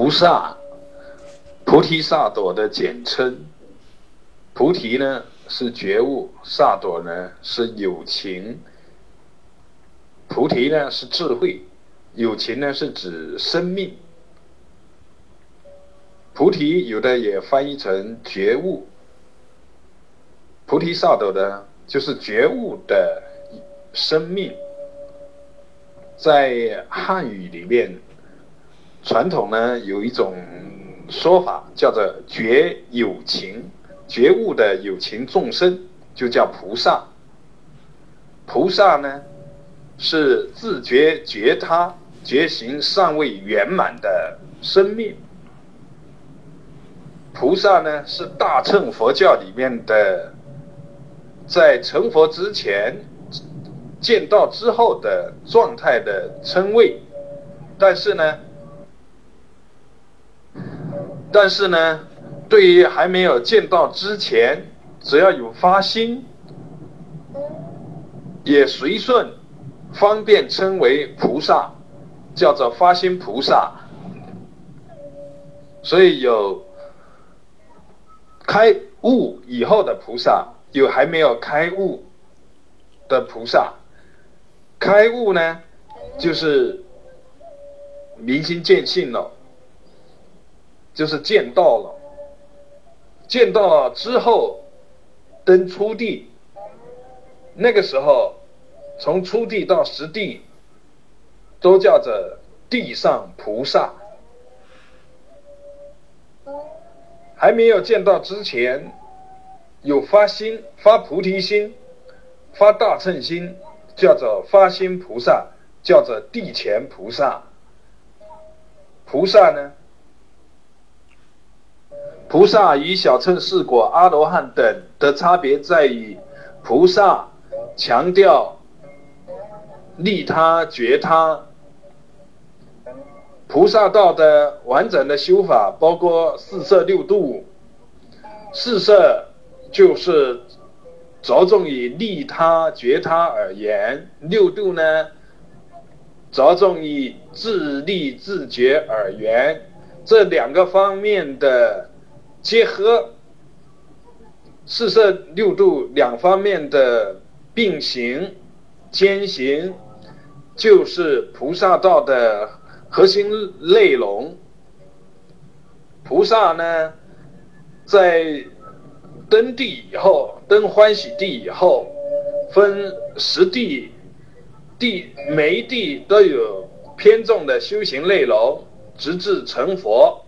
菩萨，菩提萨埵的简称。菩提呢是觉悟，萨埵呢是友情。菩提呢是智慧，友情呢是指生命。菩提有的也翻译成觉悟。菩提萨埵呢就是觉悟的生命。在汉语里面，传统呢有一种说法叫做觉有情，觉悟的有情众生就叫菩萨。菩萨呢是自觉觉他觉行尚未圆满的生命。菩萨呢是大乘佛教里面的，在成佛之前。见到之后的状态的称谓，但是呢，但是呢，对于还没有见到之前，只要有发心，也随顺方便称为菩萨，叫做发心菩萨。所以有开悟以后的菩萨，有还没有开悟的菩萨。开悟呢，就是明心见性了，就是见到了，见到了之后，登初地，那个时候，从初地到实地，都叫做地上菩萨。还没有见到之前，有发心、发菩提心、发大乘心。叫做发心菩萨，叫做地前菩萨。菩萨呢？菩萨与小乘四果、阿罗汉等的差别在于，菩萨强调利他觉他。菩萨道的完整的修法包括四摄六度。四摄就是。着重于利他觉他而言，六度呢，着重于自利自觉而言，这两个方面的结合，四摄六度两方面的并行兼行，就是菩萨道的核心内容。菩萨呢，在登地以后。登欢喜地以后，分十地，地每一地都有偏重的修行内容，直至成佛。